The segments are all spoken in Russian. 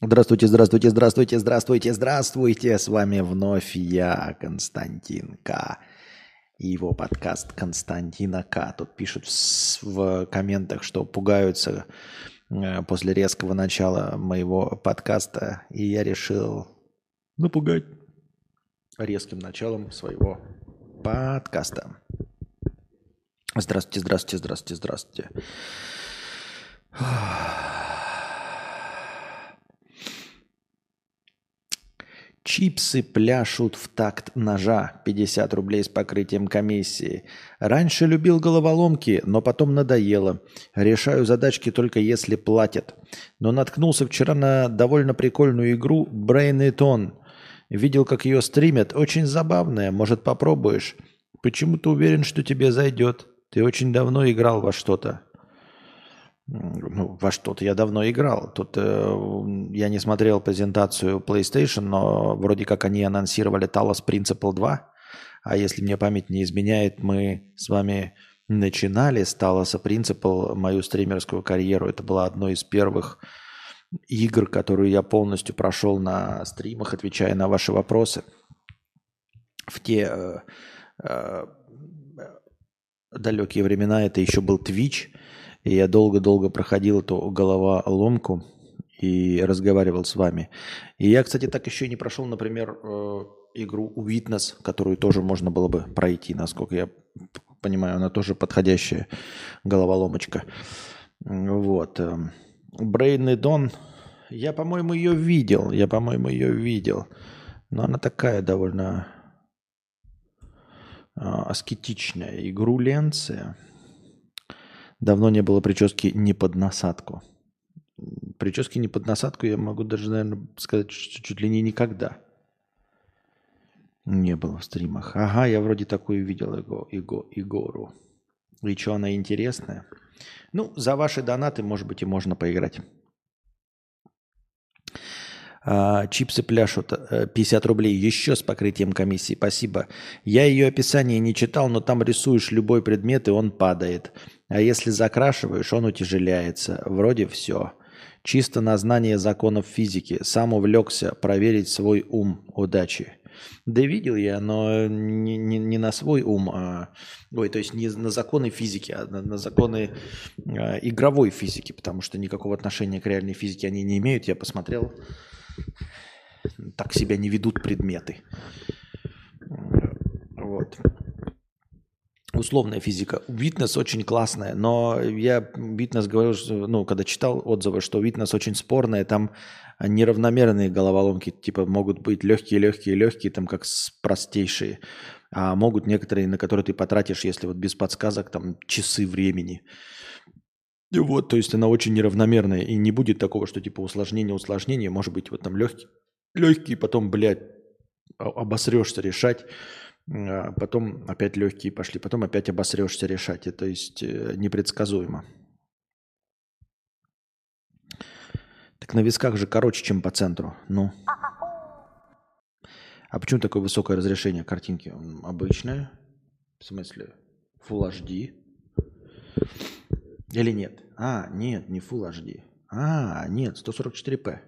Здравствуйте, здравствуйте, здравствуйте, здравствуйте, здравствуйте. С вами вновь я, Константин К. И его подкаст Константина К. Тут пишут в, в комментах, что пугаются э, после резкого начала моего подкаста. И я решил напугать резким началом своего подкаста. Здравствуйте, здравствуйте, здравствуйте, здравствуйте. Чипсы пляшут в такт ножа. 50 рублей с покрытием комиссии. Раньше любил головоломки, но потом надоело. Решаю задачки только если платят. Но наткнулся вчера на довольно прикольную игру Brain It On. Видел, как ее стримят. Очень забавная. Может, попробуешь? Почему ты уверен, что тебе зайдет? Ты очень давно играл во что-то ну, во что-то я давно играл. Тут э, я не смотрел презентацию PlayStation, но вроде как они анонсировали Talos Principle 2. А если мне память не изменяет, мы с вами начинали с Talos Principle мою стримерскую карьеру. Это была одной из первых игр, которую я полностью прошел на стримах, отвечая на ваши вопросы. В те э, э, далекие времена это еще был Twitch – и я долго-долго проходил эту головоломку и разговаривал с вами. И я, кстати, так еще и не прошел, например, э, игру Witness, которую тоже можно было бы пройти, насколько я понимаю, она тоже подходящая головоломочка. Вот. Brain и Dawn, я, по-моему, ее видел, я, по-моему, ее видел. Но она такая довольно а, аскетичная. Игру Ленция – Давно не было прически не под насадку. Прически не под насадку я могу даже, наверное, сказать, что чуть ли не никогда. Не было в стримах. Ага, я вроде такую видел его, его, Игору. И что, она интересная? Ну, за ваши донаты, может быть, и можно поиграть. А, чипсы пляшут 50 э, рублей еще с покрытием комиссии. Спасибо. Я ее описание не читал, но там рисуешь любой предмет, и он падает. А если закрашиваешь, он утяжеляется. Вроде все. Чисто на знание законов физики. Сам увлекся проверить свой ум. Удачи. Да видел я, но не, не, не на свой ум, а, ой, то есть не на законы физики, а на, на законы а, игровой физики, потому что никакого отношения к реальной физике они не имеют. Я посмотрел, так себя не ведут предметы. Вот условная физика. Витнес очень классная, но я Витнес говорил, что, ну, когда читал отзывы, что Витнес очень спорная, там неравномерные головоломки, типа могут быть легкие, легкие, легкие, там как простейшие, а могут некоторые, на которые ты потратишь, если вот без подсказок, там часы времени. И вот, то есть она очень неравномерная, и не будет такого, что типа усложнение, усложнение, может быть вот там легкий, легкий, потом, блядь, обосрешься решать, а потом опять легкие пошли, потом опять обосрешься решать. И, то есть э, непредсказуемо. Так на висках же короче, чем по центру. Ну. А почему такое высокое разрешение картинки? Обычное. В смысле? Full HD. Или нет? А, нет, не Full HD. А, нет, 144p.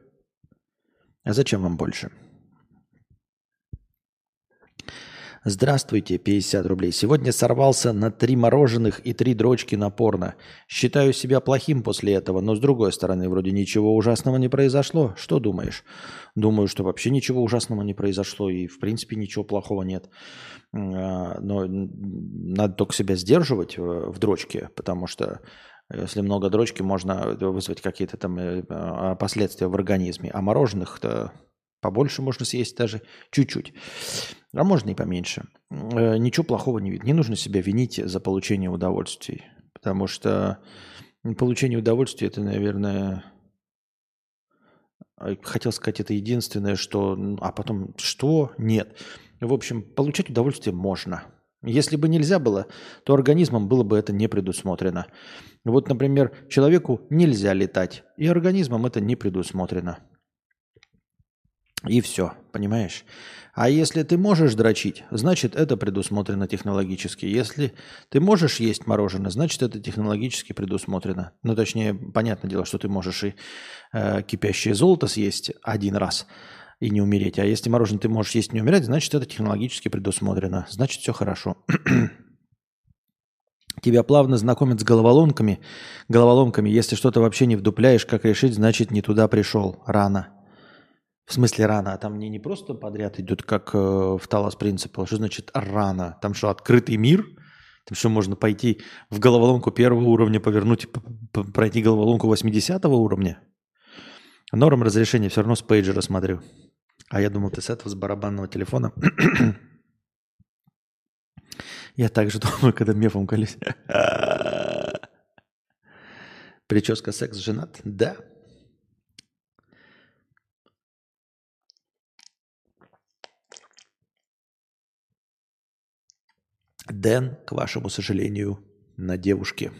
А зачем вам больше? Здравствуйте, 50 рублей. Сегодня сорвался на три мороженых и три дрочки на порно. Считаю себя плохим после этого, но с другой стороны, вроде ничего ужасного не произошло. Что думаешь? Думаю, что вообще ничего ужасного не произошло и в принципе ничего плохого нет. А, но надо только себя сдерживать в дрочке, потому что если много дрочки, можно вызвать какие-то там э, а, последствия в организме. А мороженых-то Побольше можно съесть даже чуть-чуть. А можно и поменьше. Э, ничего плохого не видно. Не нужно себя винить за получение удовольствий. Потому что получение удовольствия это, наверное, э, хотел сказать, это единственное, что... А потом, что? Нет. В общем, получать удовольствие можно. Если бы нельзя было, то организмом было бы это не предусмотрено. Вот, например, человеку нельзя летать, и организмом это не предусмотрено. И все, понимаешь? А если ты можешь дрочить, значит это предусмотрено технологически. Если ты можешь есть мороженое, значит это технологически предусмотрено. Ну, точнее, понятное дело, что ты можешь и э, кипящее золото съесть один раз и не умереть. А если мороженое ты можешь есть и не умирать, значит это технологически предусмотрено. Значит все хорошо. Тебя плавно знакомят с головоломками. Головоломками, если что-то вообще не вдупляешь, как решить, значит не туда пришел. Рано. В смысле рано, а там не, не просто подряд идет, как э, в Талас Принципал. Что значит рано? Там что, открытый мир? Там что, можно пойти в головоломку первого уровня, повернуть, пройти головоломку 80 уровня? Норм разрешения все равно с пейджера смотрю. А я думал, ты с этого, с барабанного телефона. я также думаю, когда мефом колись. Прическа секс женат? Да. Дэн, к вашему сожалению, на девушке.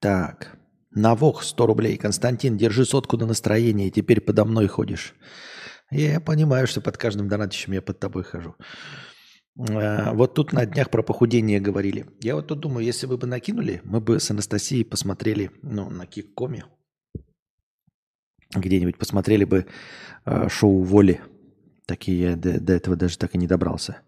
Так. Навох 100 рублей. Константин, держи сотку на настроение, теперь подо мной ходишь. Я понимаю, что под каждым донатищем я под тобой хожу. А, вот тут на днях про похудение говорили. Я вот тут думаю, если вы бы накинули, мы бы с Анастасией посмотрели ну, на Киккоме где-нибудь посмотрели бы э, шоу «Воли». Такие я до, до этого даже так и не добрался.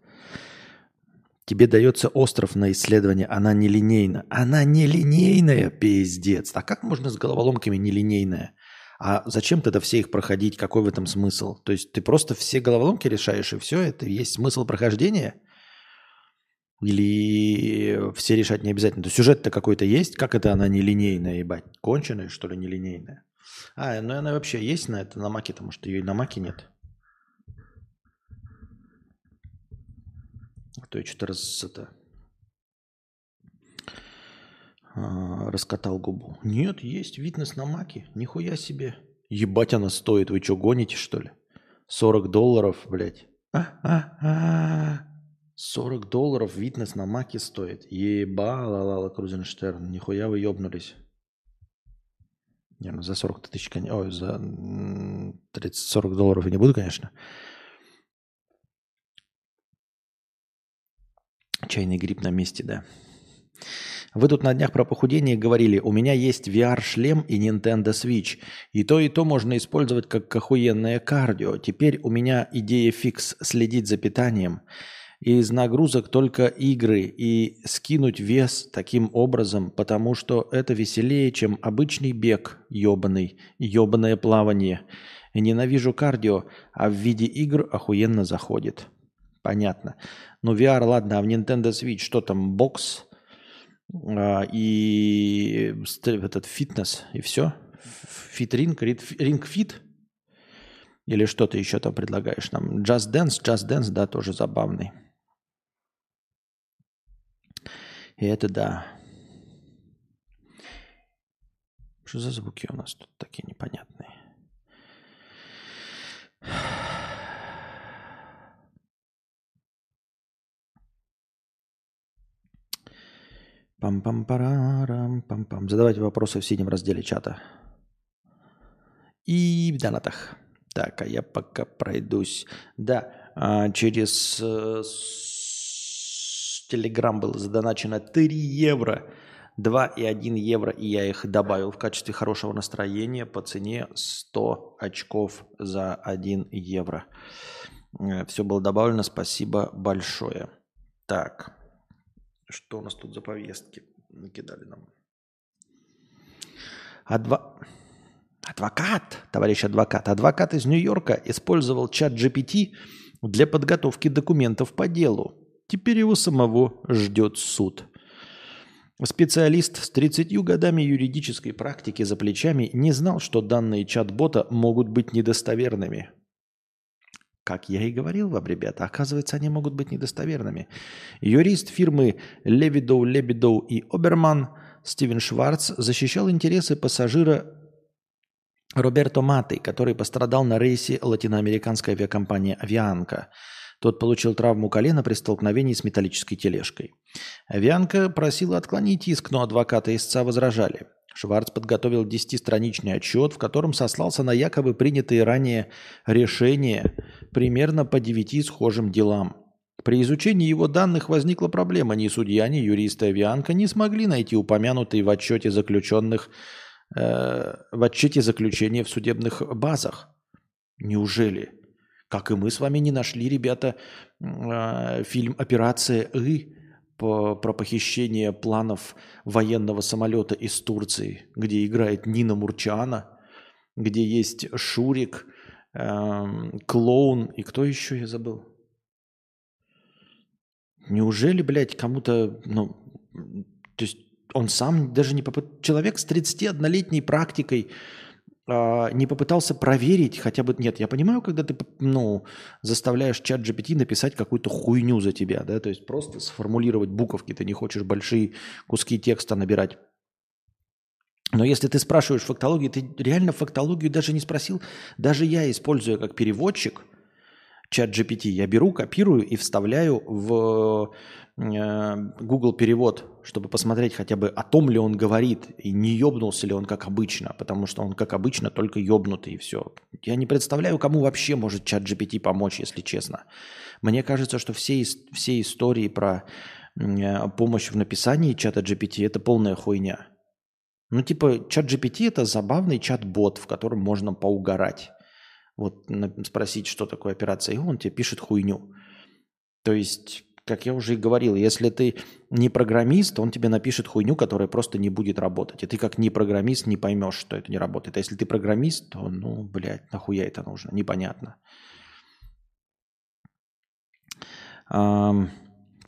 Тебе дается остров на исследование, она нелинейна. Она нелинейная, пиздец. А как можно с головоломками нелинейная? А зачем тогда все их проходить? Какой в этом смысл? То есть ты просто все головоломки решаешь, и все, это есть смысл прохождения? Или все решать не обязательно? То сюжет-то какой-то есть? Как это она нелинейная, ебать? Конченая, что ли, нелинейная? А, ну она вообще есть на это, на маке, потому что ее и на маке нет. То я что-то раз это, а, раскатал губу. Нет, есть фитнес на маке. Нихуя себе. Ебать она стоит. Вы что, гоните, что ли? 40 долларов, блядь. А, а, а. 40 долларов фитнес на маке стоит. Ебала, Лала Крузенштерн. Нихуя вы ебнулись. Не, ну за 40 тысяч, ой, за 30-40 долларов я не буду, конечно. Чайный гриб на месте, да. Вы тут на днях про похудение говорили, у меня есть VR-шлем и Nintendo Switch. И то, и то можно использовать как охуенное кардио. Теперь у меня идея фикс следить за питанием – из нагрузок только игры и скинуть вес таким образом, потому что это веселее, чем обычный бег ебаный, ебаное плавание. Ненавижу кардио, а в виде игр охуенно заходит. Понятно. Ну, VR, ладно, а в Nintendo Switch что там, бокс а, и этот фитнес, и все? Fit Ring, Ring Fit? Или что ты еще там предлагаешь нам? Just Dance, Just Dance, да, тоже забавный. И это да. Что за звуки у нас тут такие непонятные? Пам-пам-парам, пам-пам. Задавайте вопросы в синем разделе чата. И в донатах. Так, а я пока пройдусь. Да, а, через э, Телеграм было задоначено 3 евро. 2 и 1 евро, и я их добавил в качестве хорошего настроения по цене 100 очков за 1 евро. Э, Все было добавлено, спасибо большое. Так, что у нас тут за повестки накидали нам? Адва... Адвокат, товарищ адвокат. Адвокат из Нью-Йорка использовал чат GPT для подготовки документов по делу. Теперь его самого ждет суд. Специалист с 30 годами юридической практики за плечами не знал, что данные чат-бота могут быть недостоверными. Как я и говорил вам, ребята, оказывается, они могут быть недостоверными. Юрист фирмы Левидоу, Лебедоу и Оберман Стивен Шварц защищал интересы пассажира Роберто Маты, который пострадал на рейсе латиноамериканской авиакомпании «Авианка». Тот получил травму колена при столкновении с металлической тележкой. Вианка просила отклонить иск, но адвокаты истца возражали. Шварц подготовил 10-страничный отчет, в котором сослался на якобы принятые ранее решения примерно по девяти схожим делам. При изучении его данных возникла проблема. Ни судья, ни юристы Авианка не смогли найти упомянутые в отчете заключенных э, в отчете заключения в судебных базах. Неужели? Как и мы с вами не нашли, ребята, э, фильм «Операция И» про похищение планов военного самолета из Турции, где играет Нина Мурчана, где есть Шурик, э, клоун и кто еще, я забыл? Неужели, блядь, кому-то, ну, то есть он сам даже не попытался, человек с 31-летней практикой, не попытался проверить хотя бы... Нет, я понимаю, когда ты ну, заставляешь чат GPT написать какую-то хуйню за тебя, да, то есть просто сформулировать буковки, ты не хочешь большие куски текста набирать. Но если ты спрашиваешь фактологию, ты реально фактологию даже не спросил. Даже я, используя как переводчик чат GPT, я беру, копирую и вставляю в Э, Google перевод, чтобы посмотреть хотя бы о том ли он говорит, и не ёбнулся ли он как обычно, потому что он как обычно только ёбнутый и все. Я не представляю, кому вообще может чат GPT помочь, если честно. Мне кажется, что все, все истории про э, помощь в написании чата GPT это полная хуйня. Ну, типа, чат GPT это забавный чат-бот, в котором можно поугарать. Вот спросить, что такое операция, и он тебе пишет хуйню. То есть как я уже и говорил, если ты не программист, он тебе напишет хуйню, которая просто не будет работать. И ты как не программист не поймешь, что это не работает. А если ты программист, то, ну, блядь, нахуя это нужно? Непонятно.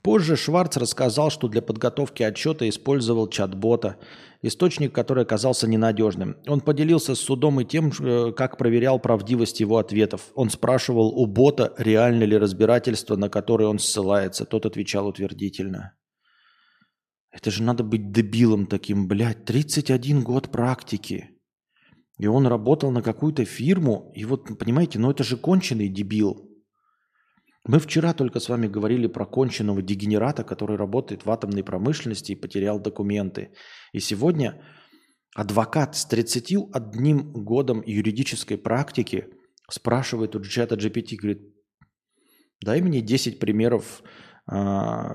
Позже Шварц рассказал, что для подготовки отчета использовал чат-бота, источник, который оказался ненадежным. Он поделился с судом и тем, э, как проверял правдивость его ответов. Он спрашивал у бота, реально ли разбирательство, на которое он ссылается. Тот отвечал утвердительно. Это же надо быть дебилом таким, блядь, 31 год практики. И он работал на какую-то фирму, и вот, понимаете, ну это же конченый дебил. Мы вчера только с вами говорили про конченного дегенерата, который работает в атомной промышленности и потерял документы. И сегодня адвокат с 31 годом юридической практики спрашивает у чата GPT, говорит, дай мне 10 примеров а,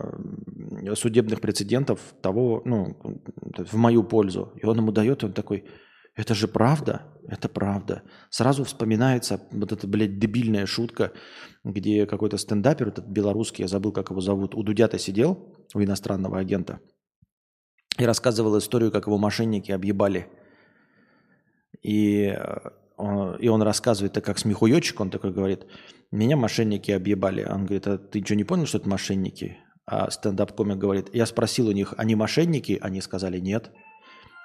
судебных прецедентов того, ну, в мою пользу. И он ему дает, он такой, это же правда, это правда. Сразу вспоминается вот эта, блядь, дебильная шутка, где какой-то стендапер, этот белорусский, я забыл, как его зовут, у Дудята сидел, у иностранного агента, и рассказывал историю, как его мошенники объебали. И он, э, и он рассказывает, так как смехуёчек, он такой говорит, меня мошенники объебали. Он говорит, а ты что, не понял, что это мошенники? А стендап-комик говорит, я спросил у них, они мошенники? Они сказали, нет.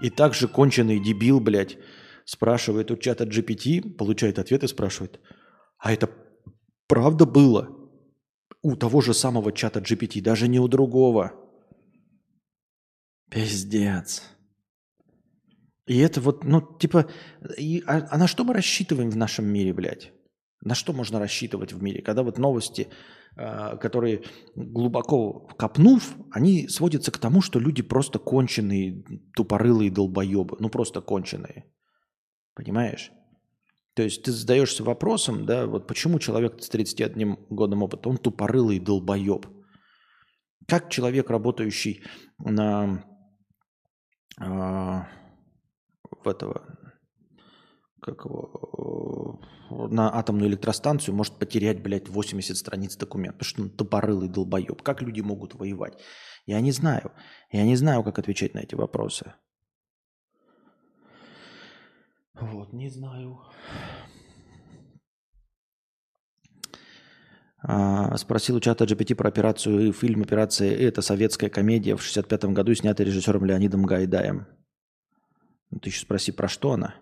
И также конченый дебил, блядь, спрашивает у чата GPT, получает ответ и спрашивает, а это правда было? У того же самого чата GPT, даже не у другого. Пиздец. И это вот, ну, типа, и, а, а на что мы рассчитываем в нашем мире, блядь? На что можно рассчитывать в мире? Когда вот новости, э, которые глубоко копнув, они сводятся к тому, что люди просто конченые, тупорылые долбоебы. Ну, просто конченые. Понимаешь? То есть ты задаешься вопросом, да, вот почему человек с 31 годом опыта, он тупорылый долбоеб. Как человек, работающий на э, в этого, как его, на атомную электростанцию может потерять, блядь, 80 страниц документов, потому что он тупорылый долбоеб. Как люди могут воевать? Я не знаю. Я не знаю, как отвечать на эти вопросы. Вот, не знаю. А, спросил у чата GPT про операцию фильм «Операция Это советская комедия в 65 году, снятая режиссером Леонидом Гайдаем. Ну, ты еще спроси, про что она?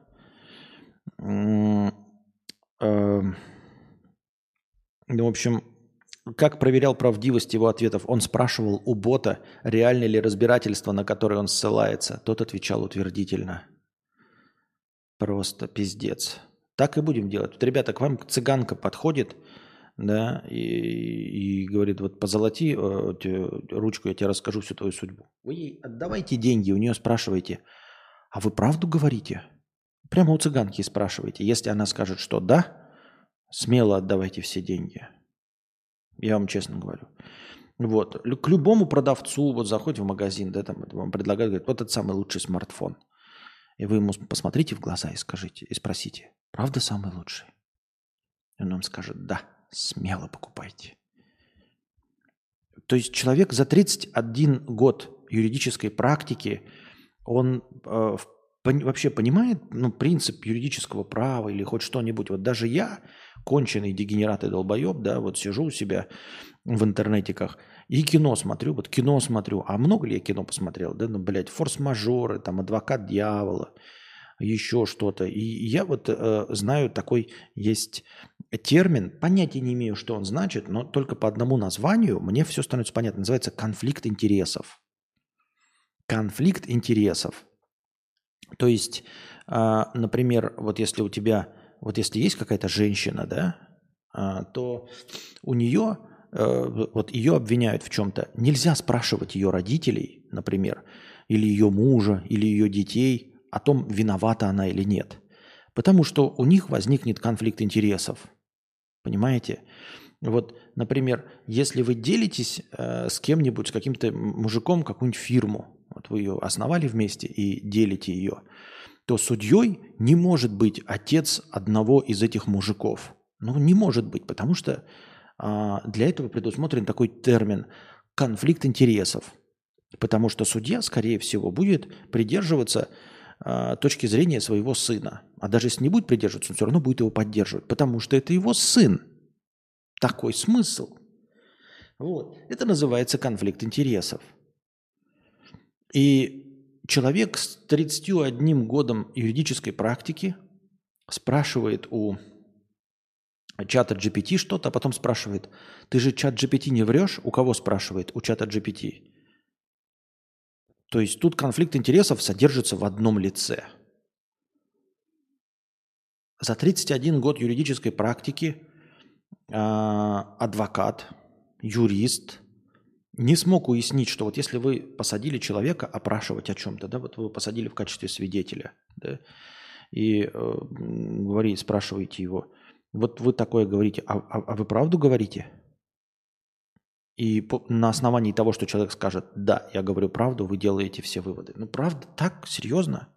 Эм, ну, в общем, как проверял правдивость его ответов? Он спрашивал у бота, реально ли разбирательство, на которое он ссылается. Тот отвечал утвердительно. Просто пиздец. Так и будем делать. Вот, ребята, к вам цыганка подходит, да, и, и говорит, вот позолоти э, ручку, я тебе расскажу всю твою судьбу. Вы ей отдавайте деньги, у нее спрашиваете, а вы правду говорите? Прямо у цыганки спрашиваете. Если она скажет, что да, смело отдавайте все деньги. Я вам честно говорю. Вот. К любому продавцу, вот заходите в магазин, да, там вам предлагают, говорят, вот это самый лучший смартфон. И вы ему посмотрите в глаза и скажите, и спросите, правда самый лучший? И он вам скажет, да, смело покупайте. То есть человек за 31 год юридической практики, он э, вообще понимает ну, принцип юридического права или хоть что-нибудь. Вот даже я, конченый дегенерат и долбоеб, да, вот сижу у себя в интернетиках и кино смотрю, вот кино смотрю. А много ли я кино посмотрел? Да, ну, блядь, форс-мажоры, там, адвокат дьявола, еще что-то. И я вот э, знаю такой есть термин, понятия не имею, что он значит, но только по одному названию мне все становится понятно. Называется конфликт интересов. Конфликт интересов. То есть, э, например, вот если у тебя, вот если есть какая-то женщина, да, э, то у нее Э, вот ее обвиняют в чем-то, нельзя спрашивать ее родителей, например, или ее мужа, или ее детей о том, виновата она или нет. Потому что у них возникнет конфликт интересов. Понимаете? Вот, например, если вы делитесь э, с кем-нибудь, с каким-то мужиком какую-нибудь фирму, вот вы ее основали вместе и делите ее, то судьей не может быть отец одного из этих мужиков. Ну, не может быть, потому что а, для этого предусмотрен такой термин конфликт интересов. Потому что судья, скорее всего, будет придерживаться а, точки зрения своего сына. А даже если не будет придерживаться, он все равно будет его поддерживать. Потому что это его сын. Такой смысл. Вот. Это называется конфликт интересов. И человек с 31 годом юридической практики спрашивает у чата GPT что-то, а потом спрашивает, ты же чат GPT не врешь? У кого спрашивает? У чата GPT. То есть тут конфликт интересов содержится в одном лице. За 31 год юридической практики э, адвокат, юрист не смог уяснить, что вот если вы посадили человека опрашивать о чем-то, да, вот вы посадили в качестве свидетеля, да, и э, говорите, спрашиваете его, вот вы такое говорите, а, а, а вы правду говорите? И по, на основании того, что человек скажет, да, я говорю правду, вы делаете все выводы. Ну, правда, так, серьезно?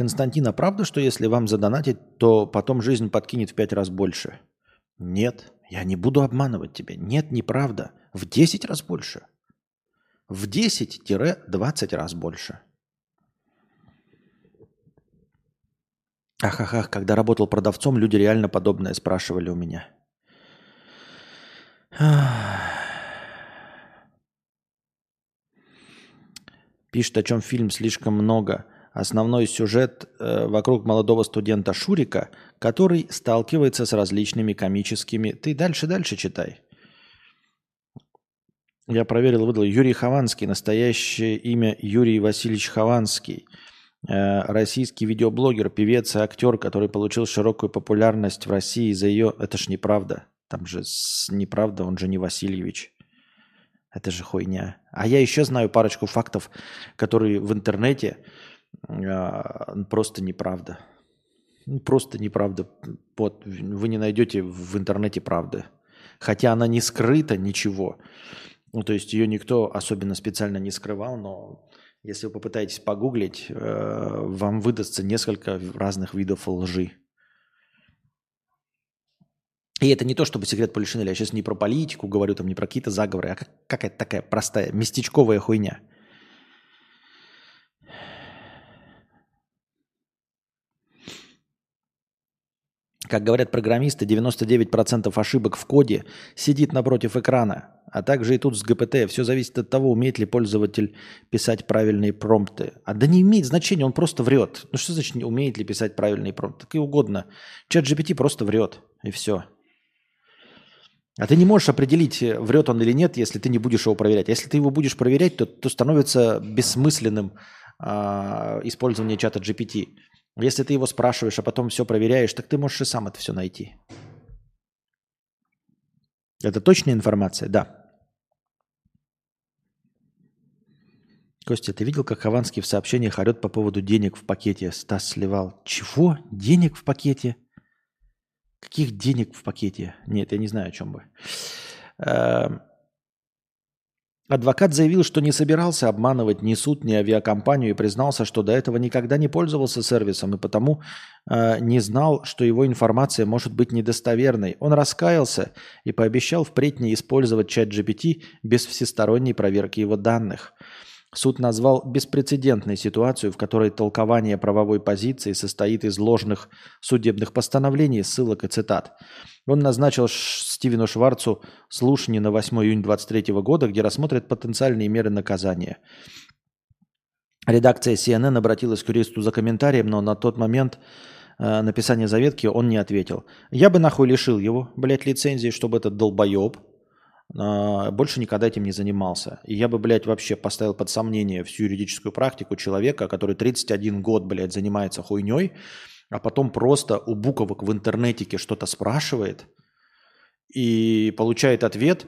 Константин, а правда, что если вам задонатить, то потом жизнь подкинет в пять раз больше? Нет, я не буду обманывать тебя. Нет, неправда. В 10 раз больше. В 10-20 раз больше. Ах, ах, когда работал продавцом, люди реально подобное спрашивали у меня. Пишет, о чем фильм слишком много основной сюжет э, вокруг молодого студента Шурика, который сталкивается с различными комическими... Ты дальше-дальше читай. Я проверил, выдал. Юрий Хованский, настоящее имя Юрий Васильевич Хованский. Э, российский видеоблогер, певец и актер, который получил широкую популярность в России за ее... Это ж неправда. Там же неправда, он же не Васильевич. Это же хуйня. А я еще знаю парочку фактов, которые в интернете просто неправда. Ну, просто неправда. Вот, вы не найдете в интернете правды. Хотя она не скрыта, ничего. Ну, то есть ее никто особенно специально не скрывал, но если вы попытаетесь погуглить, э, вам выдастся несколько разных видов лжи. И это не то, чтобы секрет Полишинеля. Я сейчас не про политику говорю, там не про какие-то заговоры, а какая-то такая простая местечковая хуйня. Как говорят программисты, 99% ошибок в коде сидит напротив экрана. а также и тут с ГПТ. Все зависит от того, умеет ли пользователь писать правильные промпты. А да не имеет значения, он просто врет. Ну что значит, умеет ли писать правильные промпты? Так и угодно. Чат GPT просто врет, и все. А ты не можешь определить, врет он или нет, если ты не будешь его проверять. Если ты его будешь проверять, то, то становится бессмысленным э, использование чата GPT. Если ты его спрашиваешь, а потом все проверяешь, так ты можешь и сам это все найти. Это точная информация? Да. Костя, ты видел, как Хованский в сообщениях орет по поводу денег в пакете? Стас сливал. Чего? Денег в пакете? Каких денег в пакете? Нет, я не знаю, о чем бы. Адвокат заявил, что не собирался обманывать ни суд, ни авиакомпанию и признался, что до этого никогда не пользовался сервисом и потому э, не знал, что его информация может быть недостоверной. Он раскаялся и пообещал впредь не использовать чат GPT без всесторонней проверки его данных. Суд назвал беспрецедентной ситуацию, в которой толкование правовой позиции состоит из ложных судебных постановлений, ссылок и цитат. Он назначил Стивену Шварцу слушание на 8 июня 2023 года, где рассмотрят потенциальные меры наказания. Редакция CNN обратилась к юристу за комментарием, но на тот момент э, написания заветки он не ответил. Я бы нахуй лишил его, блядь, лицензии, чтобы этот долбоеб больше никогда этим не занимался. И я бы, блядь, вообще поставил под сомнение всю юридическую практику человека, который 31 год, блядь, занимается хуйней, а потом просто у буковок в интернете что-то спрашивает и получает ответ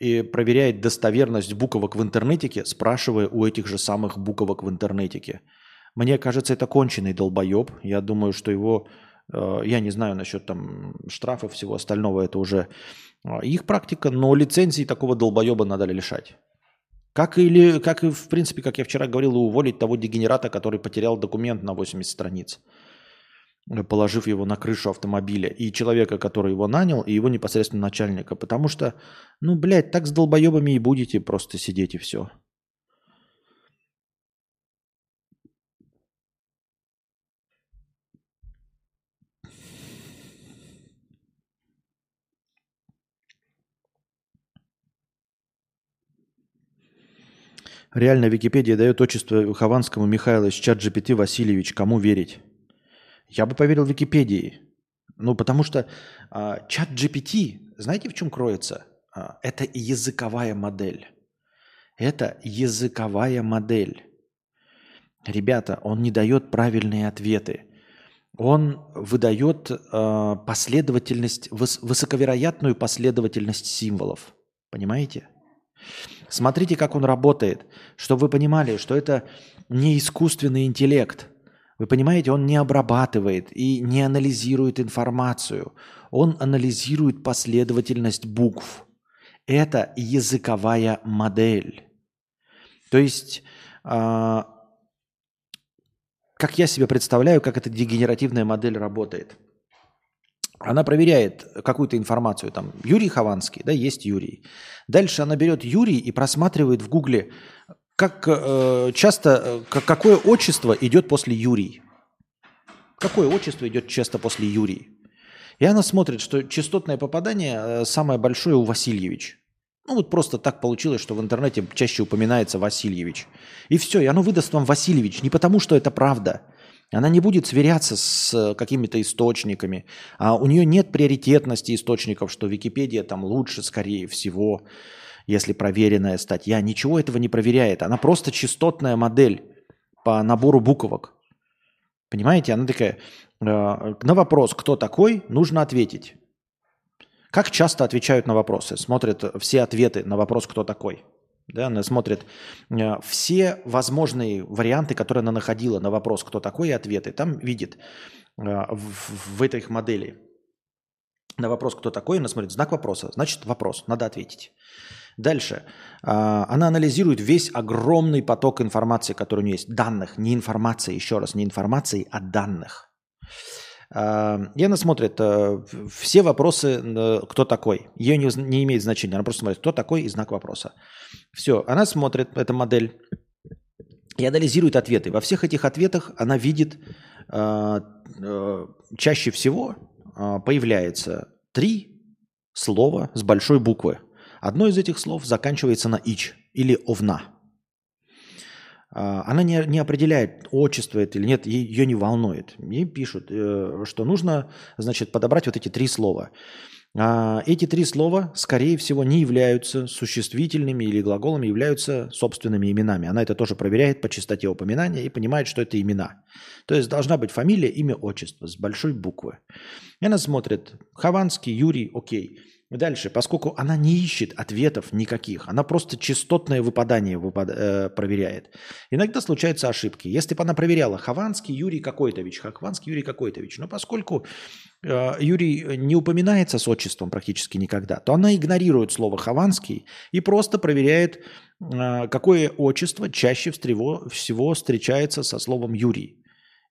и проверяет достоверность буковок в интернете, спрашивая у этих же самых буковок в интернете. Мне кажется, это конченый долбоеб. Я думаю, что его, э, я не знаю насчет там штрафов всего остального, это уже их практика, но лицензии такого долбоеба надо лишать. Как, или, как и, в принципе, как я вчера говорил, уволить того дегенерата, который потерял документ на 80 страниц положив его на крышу автомобиля, и человека, который его нанял, и его непосредственно начальника. Потому что, ну, блядь, так с долбоебами и будете просто сидеть и все. Реально Википедия дает отчество Хованскому Михайлович, чат GPT Васильевич. Кому верить? Я бы поверил Википедии. Ну, потому что а, чат GPT, знаете, в чем кроется? А, это языковая модель. Это языковая модель. Ребята, он не дает правильные ответы. Он выдает э, последовательность, выс- высоковероятную последовательность символов. Понимаете? Смотрите, как он работает, чтобы вы понимали, что это не искусственный интеллект – вы понимаете, он не обрабатывает и не анализирует информацию. Он анализирует последовательность букв. Это языковая модель. То есть, э, как я себе представляю, как эта дегенеративная модель работает. Она проверяет какую-то информацию. Там Юрий Хованский, да, есть Юрий. Дальше она берет Юрий и просматривает в Гугле как э, часто, э, какое отчество идет после Юрий? Какое отчество идет часто после Юрий? И она смотрит, что частотное попадание э, самое большое у Васильевич. Ну вот просто так получилось, что в интернете чаще упоминается Васильевич. И все, и оно выдаст вам Васильевич не потому, что это правда. Она не будет сверяться с э, какими-то источниками. А у нее нет приоритетности источников, что Википедия там лучше, скорее всего если проверенная статья. Ничего этого не проверяет. Она просто частотная модель по набору буквок. Понимаете? Она такая, э, на вопрос, кто такой, нужно ответить. Как часто отвечают на вопросы? Смотрят все ответы на вопрос, кто такой. Да, она смотрит э, все возможные варианты, которые она находила на вопрос, кто такой, и ответы. Там видит э, в, в этой их модели на вопрос, кто такой, она смотрит знак вопроса. Значит, вопрос, надо ответить. Дальше. А, она анализирует весь огромный поток информации, который у нее есть. Данных, не информации, еще раз, не информации, а данных. А, она смотрит э, все вопросы, э, кто такой. Ее не, не имеет значения. Она просто смотрит, кто такой и знак вопроса. Все, она смотрит, эта модель, и анализирует ответы. Во всех этих ответах она видит а, э, чаще всего появляется три слова с большой буквы – Одно из этих слов заканчивается на ич или овна. А, она не, не определяет, отчество это или нет, ее не волнует. Ей пишут, э, что нужно, значит, подобрать вот эти три слова. А, эти три слова, скорее всего, не являются существительными или глаголами, являются собственными именами. Она это тоже проверяет по частоте упоминания и понимает, что это имена. То есть должна быть фамилия, имя, отчество с большой буквы. И она смотрит, Хованский, Юрий, окей. Дальше, поскольку она не ищет ответов никаких, она просто частотное выпадание выпад... э, проверяет. Иногда случаются ошибки. Если бы она проверяла Хованский Юрий Какойтович, Хованский Юрий Какойтович, но поскольку э, Юрий не упоминается с отчеством практически никогда, то она игнорирует слово Хованский и просто проверяет, э, какое отчество чаще всего встречается со словом Юрий.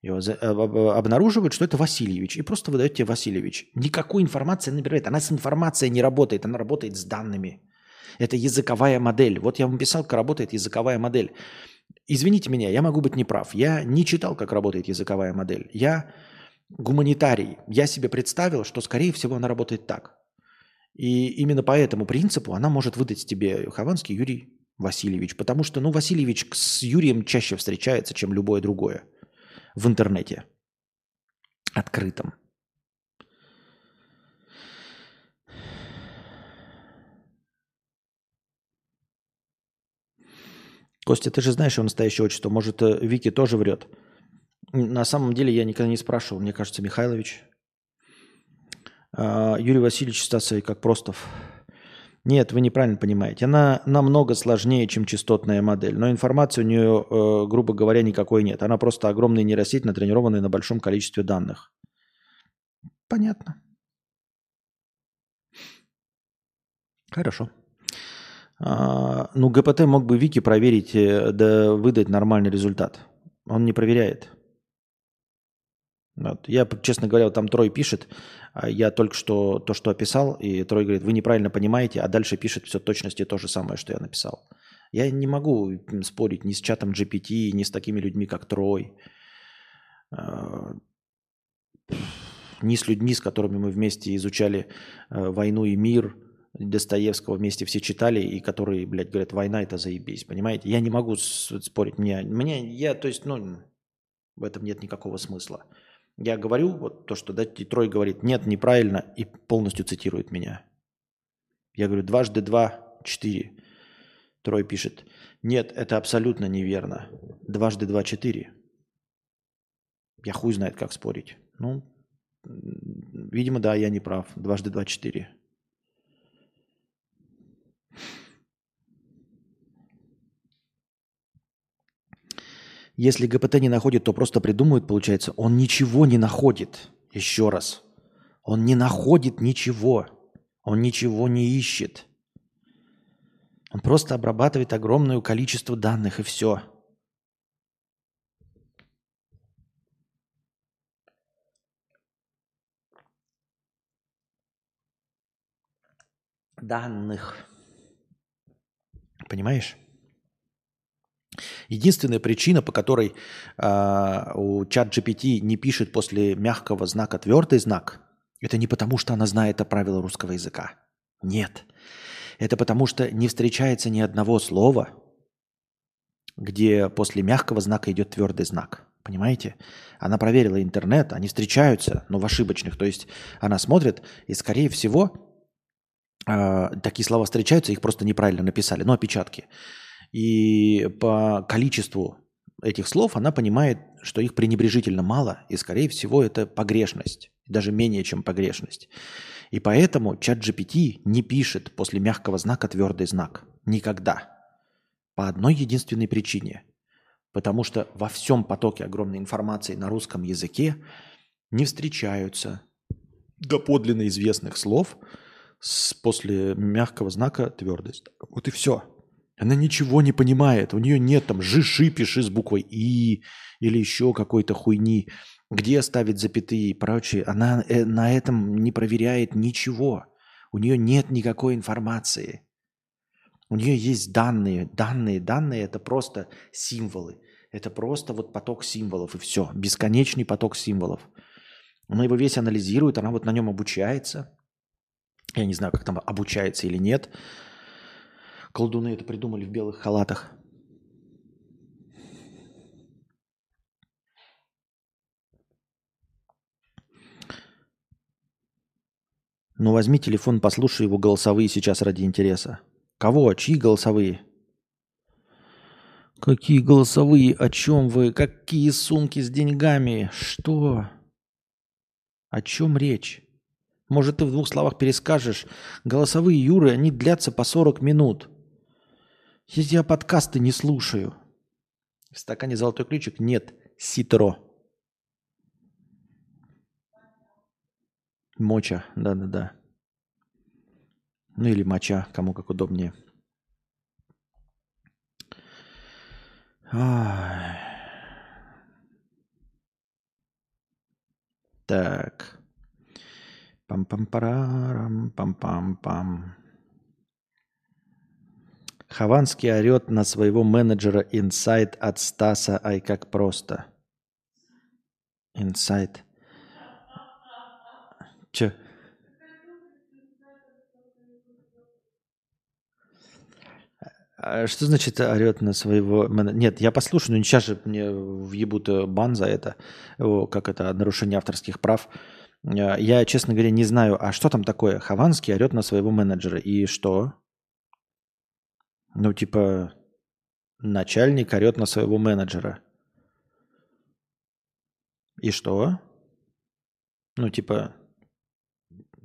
За, обнаруживают, что это Васильевич, и просто выдает тебе Васильевич. Никакой информации не набирает. Она с информацией не работает, она работает с данными. Это языковая модель. Вот я вам писал, как работает языковая модель. Извините меня, я могу быть неправ. Я не читал, как работает языковая модель. Я гуманитарий. Я себе представил, что, скорее всего, она работает так. И именно по этому принципу она может выдать тебе Хованский Юрий Васильевич. Потому что, ну, Васильевич с Юрием чаще встречается, чем любое другое в интернете открытом. Костя, ты же знаешь его настоящее отчество. Может, э, Вики тоже врет? На самом деле я никогда не спрашивал. Мне кажется, Михайлович. А, Юрий Васильевич Стасовой, как Простов. Нет, вы неправильно понимаете. Она намного сложнее, чем частотная модель. Но информации у нее, э, грубо говоря, никакой нет. Она просто огромная нейросеть, натренированная на большом количестве данных. Понятно. Хорошо. А, ну, ГПТ мог бы Вики проверить, э, да выдать нормальный результат. Он не проверяет. Вот. Я, честно говоря, вот там Трой пишет, а я только что то, что описал, и Трой говорит, вы неправильно понимаете, а дальше пишет все точности то же самое, что я написал. Я не могу спорить ни с чатом GPT, ни с такими людьми, как Трой, а, ни с людьми, с которыми мы вместе изучали а, «Войну и мир», Достоевского вместе все читали, и которые, блядь, говорят, война это заебись, понимаете? Я не могу спорить, мне, мне я, то есть, ну, в этом нет никакого смысла. Я говорю вот то, что да, Трой говорит, нет, неправильно, и полностью цитирует меня. Я говорю, дважды два, четыре. Трой пишет, нет, это абсолютно неверно. Дважды два, четыре. Я хуй знает, как спорить. Ну, видимо, да, я не прав. Дважды два, четыре. Если ГПТ не находит, то просто придумывает, получается. Он ничего не находит. Еще раз. Он не находит ничего. Он ничего не ищет. Он просто обрабатывает огромное количество данных и все. Данных. Понимаешь? Единственная причина, по которой э, у чат GPT не пишет после мягкого знака твердый знак, это не потому, что она знает о правилах русского языка. Нет. Это потому, что не встречается ни одного слова, где после мягкого знака идет твердый знак. Понимаете? Она проверила интернет, они встречаются, но в ошибочных. То есть она смотрит, и, скорее всего, э, такие слова встречаются, их просто неправильно написали, но опечатки. И по количеству этих слов она понимает, что их пренебрежительно мало, и, скорее всего, это погрешность, даже менее, чем погрешность. И поэтому чат GPT не пишет после мягкого знака твердый знак. Никогда. По одной единственной причине. Потому что во всем потоке огромной информации на русском языке не встречаются доподлинно известных слов с, после мягкого знака знак. Вот и все. Она ничего не понимает. У нее нет там жиши, пиши с буквой И или еще какой-то хуйни, где ставить запятые и прочее. Она э, на этом не проверяет ничего. У нее нет никакой информации. У нее есть данные. Данные, данные – это просто символы. Это просто вот поток символов и все. Бесконечный поток символов. Она его весь анализирует, она вот на нем обучается. Я не знаю, как там обучается или нет. Колдуны это придумали в белых халатах. Ну возьми телефон, послушай его голосовые сейчас ради интереса. Кого? Чьи голосовые? Какие голосовые? О чем вы? Какие сумки с деньгами? Что? О чем речь? Может, ты в двух словах перескажешь? Голосовые Юры, они длятся по 40 минут. Я подкасты не слушаю. В стакане золотой ключик нет. Ситро. Моча, да-да-да. Ну или моча, кому как удобнее. Так. Пам-пам-парам, пам-пам-пам. Хованский орет на своего менеджера инсайт от Стаса, ай как просто. Инсайт. Че? А что значит орет на своего менеджера? Нет, я послушаю, но сейчас же мне въебут э, бан за это, как это, нарушение авторских прав. Э, я, честно говоря, не знаю, а что там такое? Хованский орет на своего менеджера. И что? Ну, типа, начальник орет на своего менеджера. И что? Ну, типа,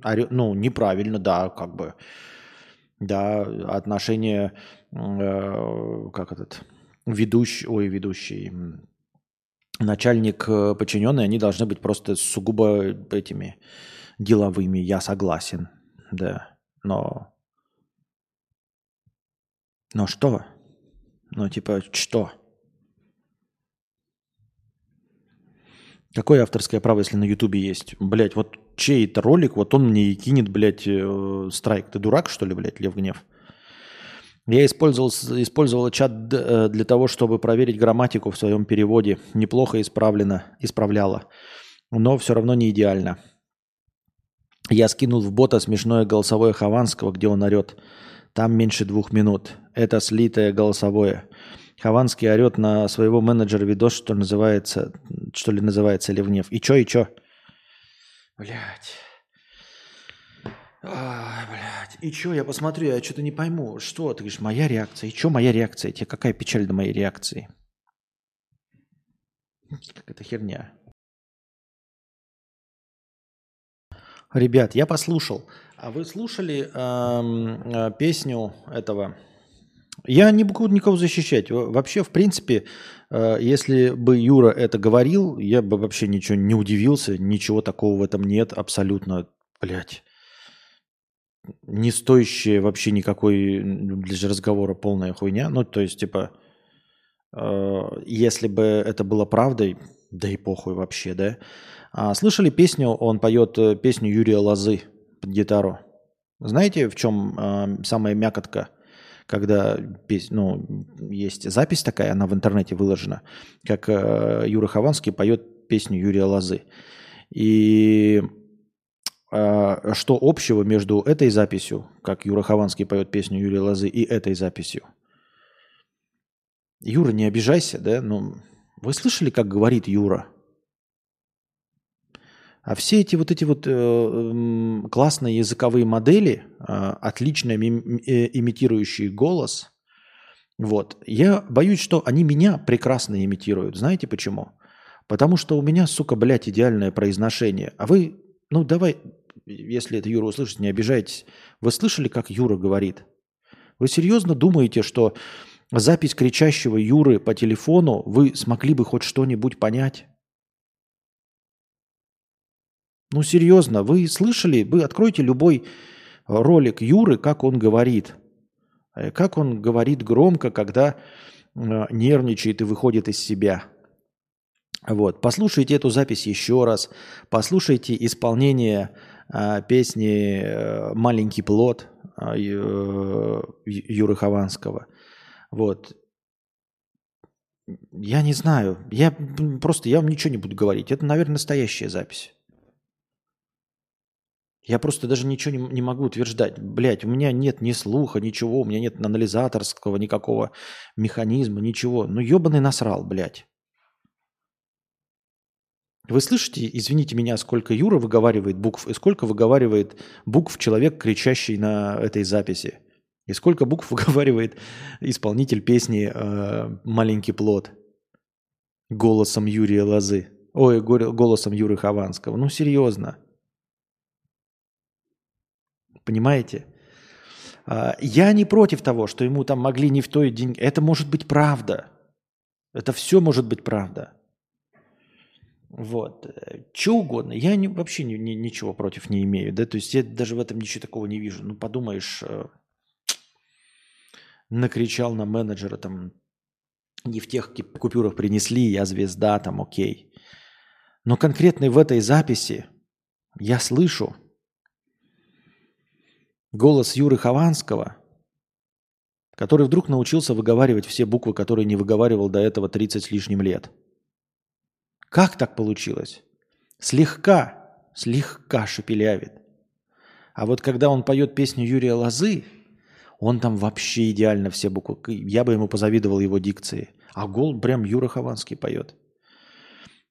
орет, ну, неправильно, да, как бы. Да, отношение, э, как этот, ведущий, ой, ведущий, начальник, э, подчиненный, они должны быть просто сугубо этими деловыми. Я согласен, да. Но но что? Ну, типа, что? Какое авторское право, если на Ютубе есть? Блять, вот чей это ролик, вот он мне и кинет, блядь, э, страйк. Ты дурак, что ли, блядь, Лев Гнев? Я использовал, использовал чат э, для того, чтобы проверить грамматику в своем переводе. Неплохо исправлено, исправляла. Но все равно не идеально. Я скинул в бота смешное голосовое Хованского, где он орет. Там меньше двух минут. Это слитое голосовое. Хованский орет на своего менеджера видос, что называется, что ли называется Ливнев. И чё, и чё? Блять. Блядь. И чё, я посмотрю, я что-то не пойму. Что? Ты говоришь, моя реакция. И чё моя реакция? Тебе какая печаль до моей реакции? Какая-то херня. Ребят, я послушал. А вы слушали эм, э, песню этого? Я не буду никого защищать. Вообще, в принципе, э, если бы Юра это говорил, я бы вообще ничего не удивился. Ничего такого в этом нет. Абсолютно, блядь. Не стоящая вообще никакой для разговора полная хуйня. Ну, то есть, типа, э, если бы это было правдой, да и похуй вообще, да. А, слышали песню? Он поет э, песню Юрия Лозы под гитару. Знаете, в чем э, самая мякотка, когда ну, есть запись такая, она в интернете выложена, как э, Юра Хованский поет песню Юрия Лозы. И э, что общего между этой записью, как Юра Хованский поет песню Юрия Лозы, и этой записью? Юра, не обижайся, да? Ну, вы слышали, как говорит Юра? А все эти вот эти вот э, классные языковые модели, э, отлично ми- э, имитирующие голос, вот, я боюсь, что они меня прекрасно имитируют. Знаете почему? Потому что у меня, сука, блядь, идеальное произношение. А вы, ну давай, если это Юра услышит, не обижайтесь. Вы слышали, как Юра говорит? Вы серьезно думаете, что запись кричащего Юры по телефону вы смогли бы хоть что-нибудь понять? Ну, серьезно, вы слышали? Вы откройте любой ролик Юры, как он говорит. Э, как он говорит громко, когда э, нервничает и выходит из себя. Вот. Послушайте эту запись еще раз. Послушайте исполнение э, песни э, «Маленький плод» э, Юры Хованского. Вот. Я не знаю. Я просто я вам ничего не буду говорить. Это, наверное, настоящая запись. Я просто даже ничего не, не могу утверждать. Блять, у меня нет ни слуха, ничего, у меня нет анализаторского никакого механизма, ничего. Ну, ебаный насрал, блядь. Вы слышите, извините меня, сколько Юра выговаривает букв и сколько выговаривает букв человек, кричащий на этой записи? И сколько букв выговаривает исполнитель песни э, «Маленький плод» голосом Юрия Лозы? Ой, голосом Юры Хованского. Ну, серьезно. Понимаете? А, я не против того, что ему там могли не в той день. Это может быть правда. Это все может быть правда. Вот. Что угодно. Я не, вообще ни, ни, ничего против не имею. Да? То есть я даже в этом ничего такого не вижу. Ну, подумаешь, э, накричал на менеджера, там, не в тех купюрах принесли, я звезда, там, окей. Но конкретно в этой записи я слышу, Голос Юры Хованского, который вдруг научился выговаривать все буквы, которые не выговаривал до этого 30 с лишним лет. Как так получилось? Слегка, слегка шепелявит. А вот когда он поет песню Юрия Лозы, он там вообще идеально все буквы. Я бы ему позавидовал его дикции. А гол прям Юра Хованский поет.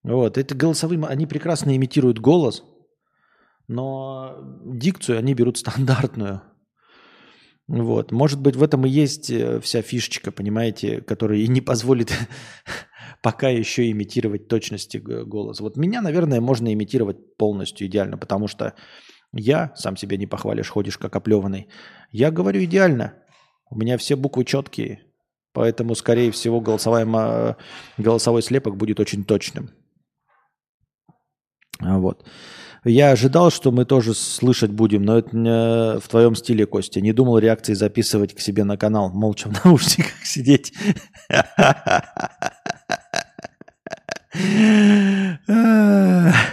Вот, это голосовым, они прекрасно имитируют голос – но дикцию они берут стандартную. Вот. Может быть, в этом и есть э, вся фишечка, понимаете, которая и не позволит пока еще имитировать точности голоса. Вот меня, наверное, можно имитировать полностью идеально, потому что я, сам себе не похвалишь, ходишь как оплеванный, я говорю идеально. У меня все буквы четкие, поэтому, скорее всего, голосовой, голосовой слепок будет очень точным. Вот. Я ожидал, что мы тоже слышать будем, но это не в твоем стиле, Костя. Не думал реакции записывать к себе на канал. Молча в наушниках сидеть.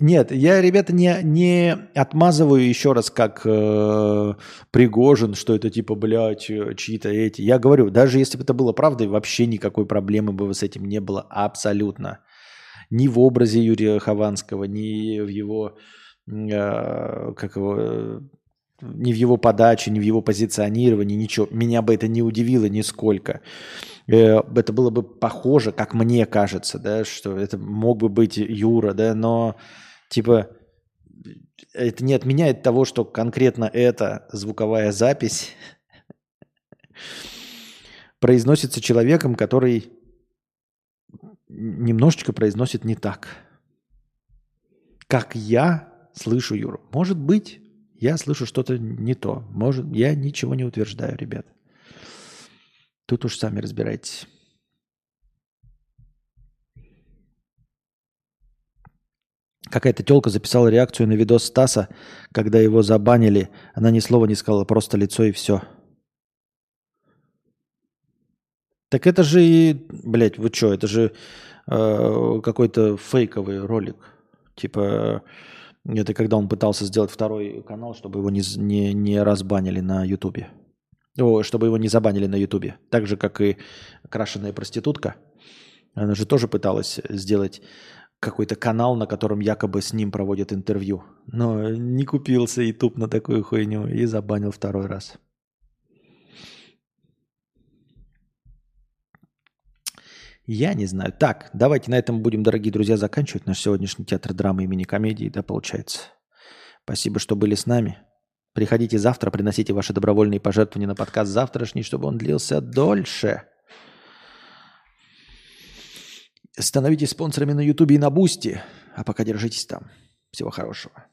Нет, я, ребята, не, не отмазываю еще раз, как э, Пригожин, что это типа, блядь, чьи-то эти. Я говорю, даже если бы это было правдой, вообще никакой проблемы бы с этим не было абсолютно. Ни в образе Юрия Хованского, ни в его, э, как его, ни в его подаче, ни в его позиционировании, ничего. Меня бы это не удивило нисколько. Э, это было бы похоже, как мне кажется, да, что это мог бы быть Юра, да, но типа это не отменяет того, что конкретно эта звуковая запись произносится человеком, который немножечко произносит не так. Как я слышу Юру. Может быть, я слышу что-то не то. Может, я ничего не утверждаю, ребят. Тут уж сами разбирайтесь. Какая-то телка записала реакцию на видос Стаса, когда его забанили. Она ни слова не сказала, просто лицо и все. Так это же и, блядь, вы что, это же э, какой-то фейковый ролик. Типа, это когда он пытался сделать второй канал, чтобы его не, не, не разбанили на Ютубе чтобы его не забанили на Ютубе. Так же, как и крашеная проститутка. Она же тоже пыталась сделать какой-то канал, на котором якобы с ним проводят интервью. Но не купился Ютуб на такую хуйню и забанил второй раз. Я не знаю. Так, давайте на этом будем, дорогие друзья, заканчивать наш сегодняшний театр драмы имени комедии, да, получается. Спасибо, что были с нами. Приходите завтра, приносите ваши добровольные пожертвования на подкаст завтрашний, чтобы он длился дольше. Становитесь спонсорами на Ютубе и на Бусти. А пока держитесь там. Всего хорошего.